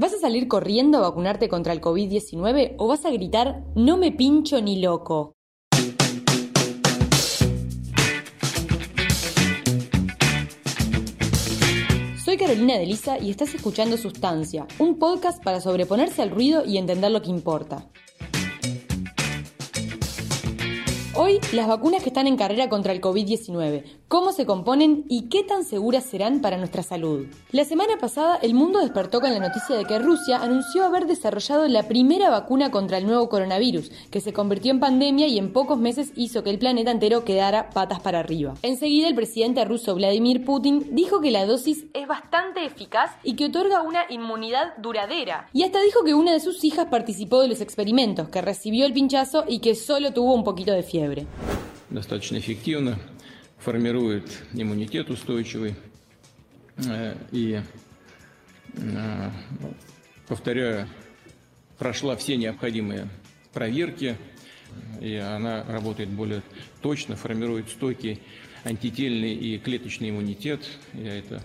¿Vas a salir corriendo a vacunarte contra el COVID-19 o vas a gritar no me pincho ni loco? Soy Carolina de Lisa y estás escuchando Sustancia, un podcast para sobreponerse al ruido y entender lo que importa. Hoy, las vacunas que están en carrera contra el COVID-19, cómo se componen y qué tan seguras serán para nuestra salud. La semana pasada, el mundo despertó con la noticia de que Rusia anunció haber desarrollado la primera vacuna contra el nuevo coronavirus, que se convirtió en pandemia y en pocos meses hizo que el planeta entero quedara patas para arriba. Enseguida, el presidente ruso Vladimir Putin dijo que la dosis es bastante eficaz y que otorga una inmunidad duradera. Y hasta dijo que una de sus hijas participó de los experimentos, que recibió el pinchazo y que solo tuvo un poquito de fiebre. Достаточно эффективно, формирует иммунитет устойчивый. Э, и, э, повторяю, прошла все необходимые проверки, и она работает более точно, формирует стойкий антительный и клеточный иммунитет. Я это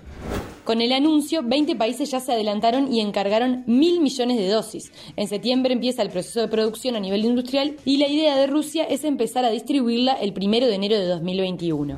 Con el anuncio, 20 países ya se adelantaron y encargaron mil millones de dosis. En septiembre empieza el proceso de producción a nivel industrial y la idea de Rusia es empezar a distribuirla el primero de enero de 2021.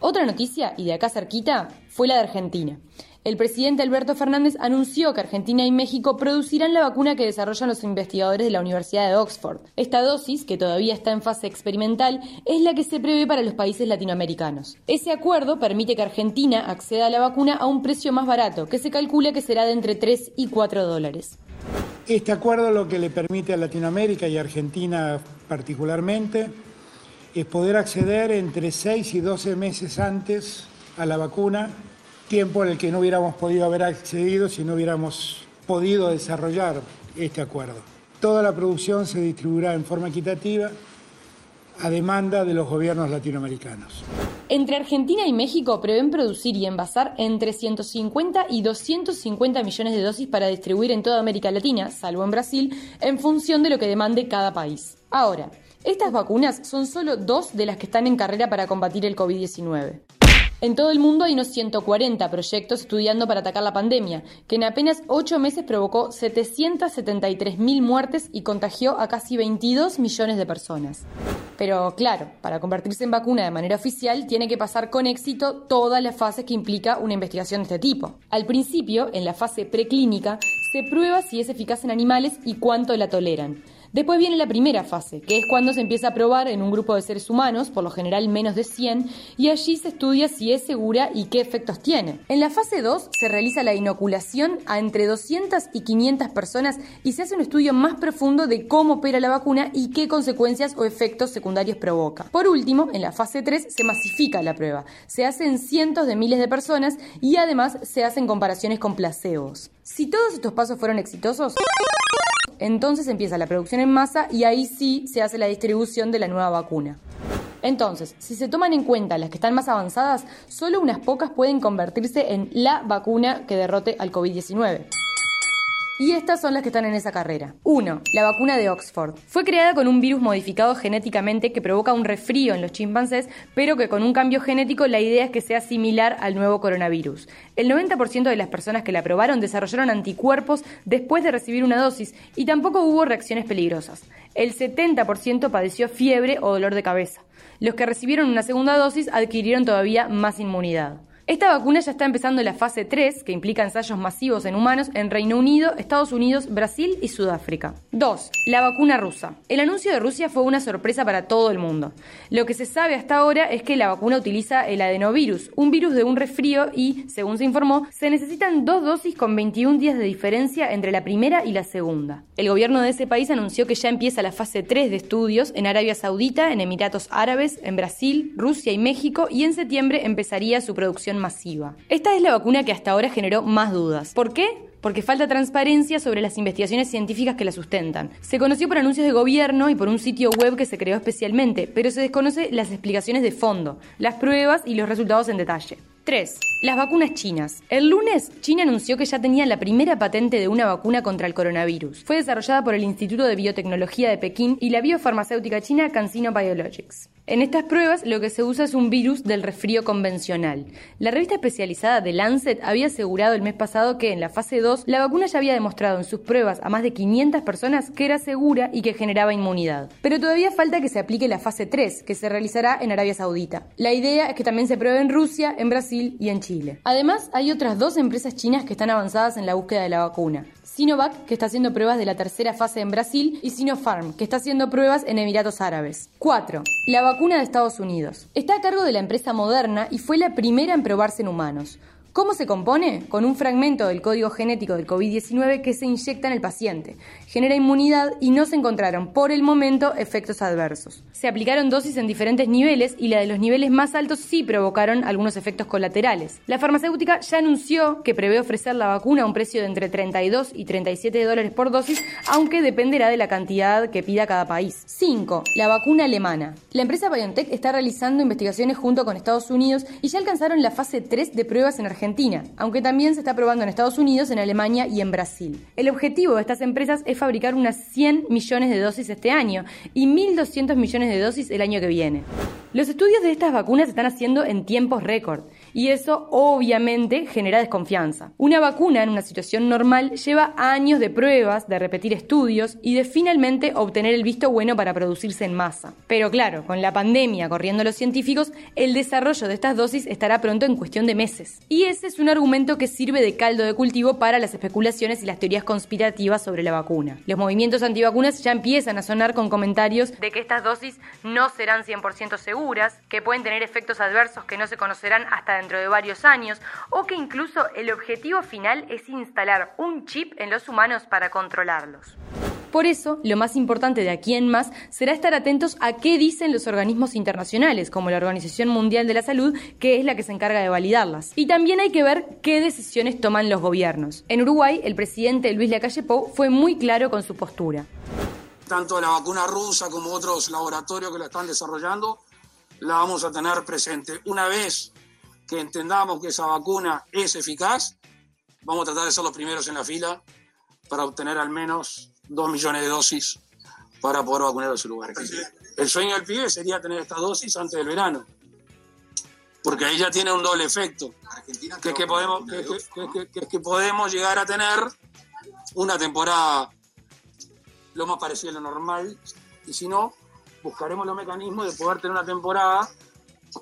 Otra noticia, y de acá cerquita, fue la de Argentina el presidente Alberto Fernández anunció que Argentina y México producirán la vacuna que desarrollan los investigadores de la Universidad de Oxford. Esta dosis, que todavía está en fase experimental, es la que se prevé para los países latinoamericanos. Ese acuerdo permite que Argentina acceda a la vacuna a un precio más barato, que se calcula que será de entre 3 y 4 dólares. Este acuerdo lo que le permite a Latinoamérica y Argentina particularmente es poder acceder entre 6 y 12 meses antes a la vacuna tiempo en el que no hubiéramos podido haber accedido si no hubiéramos podido desarrollar este acuerdo. Toda la producción se distribuirá en forma equitativa a demanda de los gobiernos latinoamericanos. Entre Argentina y México prevén producir y envasar entre 150 y 250 millones de dosis para distribuir en toda América Latina, salvo en Brasil, en función de lo que demande cada país. Ahora, estas vacunas son solo dos de las que están en carrera para combatir el COVID-19. En todo el mundo hay unos 140 proyectos estudiando para atacar la pandemia, que en apenas 8 meses provocó 773.000 muertes y contagió a casi 22 millones de personas. Pero claro, para convertirse en vacuna de manera oficial tiene que pasar con éxito todas las fases que implica una investigación de este tipo. Al principio, en la fase preclínica, se prueba si es eficaz en animales y cuánto la toleran. Después viene la primera fase, que es cuando se empieza a probar en un grupo de seres humanos, por lo general menos de 100, y allí se estudia si es segura y qué efectos tiene. En la fase 2 se realiza la inoculación a entre 200 y 500 personas y se hace un estudio más profundo de cómo opera la vacuna y qué consecuencias o efectos secundarios provoca. Por último, en la fase 3 se masifica la prueba. Se hacen cientos de miles de personas y además se hacen comparaciones con placebos. Si todos estos pasos fueron exitosos, entonces empieza la producción en masa y ahí sí se hace la distribución de la nueva vacuna. Entonces, si se toman en cuenta las que están más avanzadas, solo unas pocas pueden convertirse en la vacuna que derrote al COVID-19. Y estas son las que están en esa carrera. 1. La vacuna de Oxford. Fue creada con un virus modificado genéticamente que provoca un resfrío en los chimpancés, pero que con un cambio genético la idea es que sea similar al nuevo coronavirus. El 90% de las personas que la probaron desarrollaron anticuerpos después de recibir una dosis y tampoco hubo reacciones peligrosas. El 70% padeció fiebre o dolor de cabeza. Los que recibieron una segunda dosis adquirieron todavía más inmunidad. Esta vacuna ya está empezando la fase 3, que implica ensayos masivos en humanos en Reino Unido, Estados Unidos, Brasil y Sudáfrica. 2. La vacuna rusa. El anuncio de Rusia fue una sorpresa para todo el mundo. Lo que se sabe hasta ahora es que la vacuna utiliza el adenovirus, un virus de un resfrío y, según se informó, se necesitan dos dosis con 21 días de diferencia entre la primera y la segunda. El gobierno de ese país anunció que ya empieza la fase 3 de estudios en Arabia Saudita, en Emiratos Árabes, en Brasil, Rusia y México y en septiembre empezaría su producción masiva. Esta es la vacuna que hasta ahora generó más dudas. ¿Por qué? porque falta transparencia sobre las investigaciones científicas que la sustentan. Se conoció por anuncios de gobierno y por un sitio web que se creó especialmente, pero se desconoce las explicaciones de fondo, las pruebas y los resultados en detalle. 3. Las vacunas chinas. El lunes, China anunció que ya tenía la primera patente de una vacuna contra el coronavirus. Fue desarrollada por el Instituto de Biotecnología de Pekín y la biofarmacéutica china CanSino Biologics. En estas pruebas lo que se usa es un virus del resfrío convencional. La revista especializada The Lancet había asegurado el mes pasado que en la fase 2 la vacuna ya había demostrado en sus pruebas a más de 500 personas que era segura y que generaba inmunidad. Pero todavía falta que se aplique la fase 3, que se realizará en Arabia Saudita. La idea es que también se pruebe en Rusia, en Brasil y en Chile. Además, hay otras dos empresas chinas que están avanzadas en la búsqueda de la vacuna. Sinovac, que está haciendo pruebas de la tercera fase en Brasil, y Sinopharm, que está haciendo pruebas en Emiratos Árabes. 4. La vacuna de Estados Unidos. Está a cargo de la empresa Moderna y fue la primera en probarse en humanos. ¿Cómo se compone? Con un fragmento del código genético del COVID-19 que se inyecta en el paciente. Genera inmunidad y no se encontraron por el momento efectos adversos. Se aplicaron dosis en diferentes niveles y la de los niveles más altos sí provocaron algunos efectos colaterales. La farmacéutica ya anunció que prevé ofrecer la vacuna a un precio de entre 32 y 37 dólares por dosis, aunque dependerá de la cantidad que pida cada país. 5. La vacuna alemana. La empresa BioNTech está realizando investigaciones junto con Estados Unidos y ya alcanzaron la fase 3 de pruebas en Aunque también se está probando en Estados Unidos, en Alemania y en Brasil. El objetivo de estas empresas es fabricar unas 100 millones de dosis este año y 1.200 millones de dosis el año que viene. Los estudios de estas vacunas se están haciendo en tiempos récord y eso obviamente genera desconfianza. Una vacuna en una situación normal lleva años de pruebas, de repetir estudios y de finalmente obtener el visto bueno para producirse en masa. Pero claro, con la pandemia corriendo los científicos, el desarrollo de estas dosis estará pronto en cuestión de meses. Y ese es un argumento que sirve de caldo de cultivo para las especulaciones y las teorías conspirativas sobre la vacuna. Los movimientos antivacunas ya empiezan a sonar con comentarios de que estas dosis no serán 100% seguras, que pueden tener efectos adversos que no se conocerán hasta dentro de varios años o que incluso el objetivo final es instalar un chip en los humanos para controlarlos. Por eso, lo más importante de aquí en más será estar atentos a qué dicen los organismos internacionales, como la Organización Mundial de la Salud, que es la que se encarga de validarlas. Y también hay que ver qué decisiones toman los gobiernos. En Uruguay, el presidente Luis Lacalle Pou fue muy claro con su postura. Tanto la vacuna rusa como otros laboratorios que la están desarrollando, la vamos a tener presente. Una vez que entendamos que esa vacuna es eficaz, vamos a tratar de ser los primeros en la fila para obtener al menos dos millones de dosis para poder vacunar a su lugar. El sueño del pibe sería tener esta dosis antes del verano, porque ahí ya tiene un doble efecto, que es que, podemos, que, que podemos llegar a tener una temporada lo más parecida a lo normal, y si no, buscaremos los mecanismos de poder tener una temporada,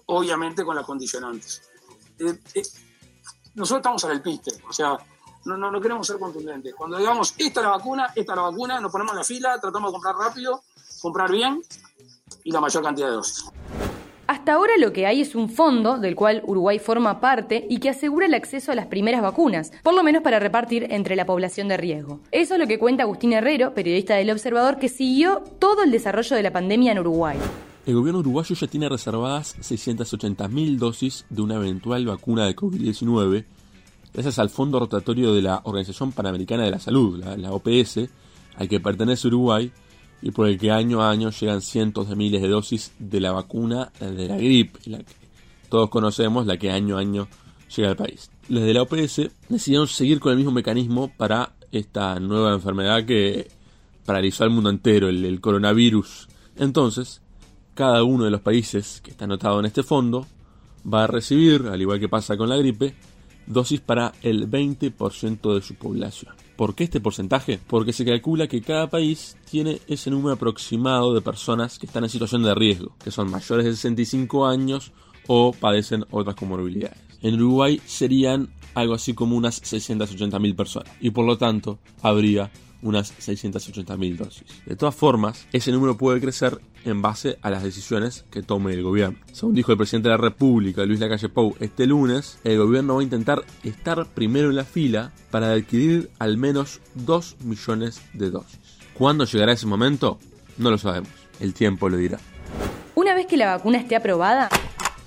obviamente con las condicionantes. Nosotros estamos al piste, o sea, no, no, no, queremos ser contundentes. Cuando digamos, esta es la vacuna, esta es la vacuna, nos ponemos en la fila, tratamos de comprar rápido, comprar bien y la mayor cantidad de dosis. Hasta ahora lo que hay es un fondo del cual Uruguay forma parte y que asegura el acceso a las primeras vacunas, por lo menos para repartir entre la población de riesgo. Eso es lo que cuenta Agustín Herrero, periodista del Observador, que siguió todo el desarrollo de la pandemia en Uruguay. El gobierno uruguayo ya tiene reservadas 680.000 dosis de una eventual vacuna de COVID-19 gracias al Fondo Rotatorio de la Organización Panamericana de la Salud, la, OPS, al que pertenece Uruguay y por el que año a año llegan cientos de miles de dosis de la vacuna de la gripe, la que todos conocemos, la que año a año llega al país. Los de la OPS decidieron seguir con el mismo mecanismo para esta nueva enfermedad que paralizó al mundo entero, el coronavirus. Entonces, cada uno de los países que está anotado en este fondo va a recibir, al igual que pasa con la gripe, dosis para el 20% de su población. ¿Por qué este porcentaje? Porque se calcula que cada país tiene ese número aproximado de personas que están en situación de riesgo, que son mayores de 65 años o padecen otras comorbilidades. En Uruguay serían algo así como unas 680.000 personas y por lo tanto habría unas 680.000 dosis. De todas formas, ese número puede crecer en base a las decisiones que tome el gobierno. Según dijo el presidente de la República, Luis Lacalle Pou, este lunes, el gobierno va a intentar estar primero en la fila para adquirir al menos 2 millones de dosis. ¿Cuándo llegará ese momento? No lo sabemos. El tiempo lo dirá. Una vez que la vacuna esté aprobada,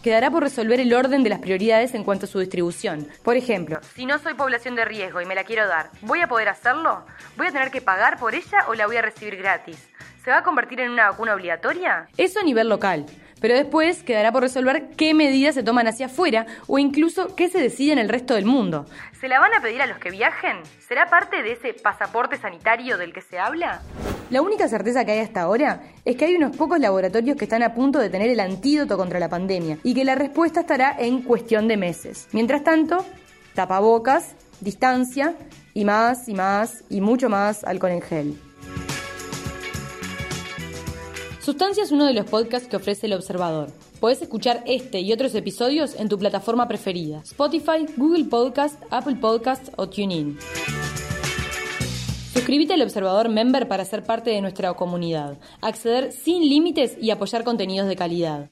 quedará por resolver el orden de las prioridades en cuanto a su distribución. Por ejemplo, si no soy población de riesgo y me la quiero dar, ¿voy a poder hacerlo? ¿Voy a tener que pagar por ella o la voy a recibir gratis? ¿Se va a convertir en una vacuna obligatoria? Eso a nivel local. Pero después quedará por resolver qué medidas se toman hacia afuera o incluso qué se decide en el resto del mundo. ¿Se la van a pedir a los que viajen? ¿Será parte de ese pasaporte sanitario del que se habla? La única certeza que hay hasta ahora es que hay unos pocos laboratorios que están a punto de tener el antídoto contra la pandemia y que la respuesta estará en cuestión de meses. Mientras tanto, tapabocas, distancia y más y más y mucho más alcohol en gel. Sustancia es uno de los podcasts que ofrece El Observador. Podés escuchar este y otros episodios en tu plataforma preferida: Spotify, Google Podcast, Apple Podcast o TuneIn. Suscríbete al Observador Member para ser parte de nuestra comunidad, acceder sin límites y apoyar contenidos de calidad.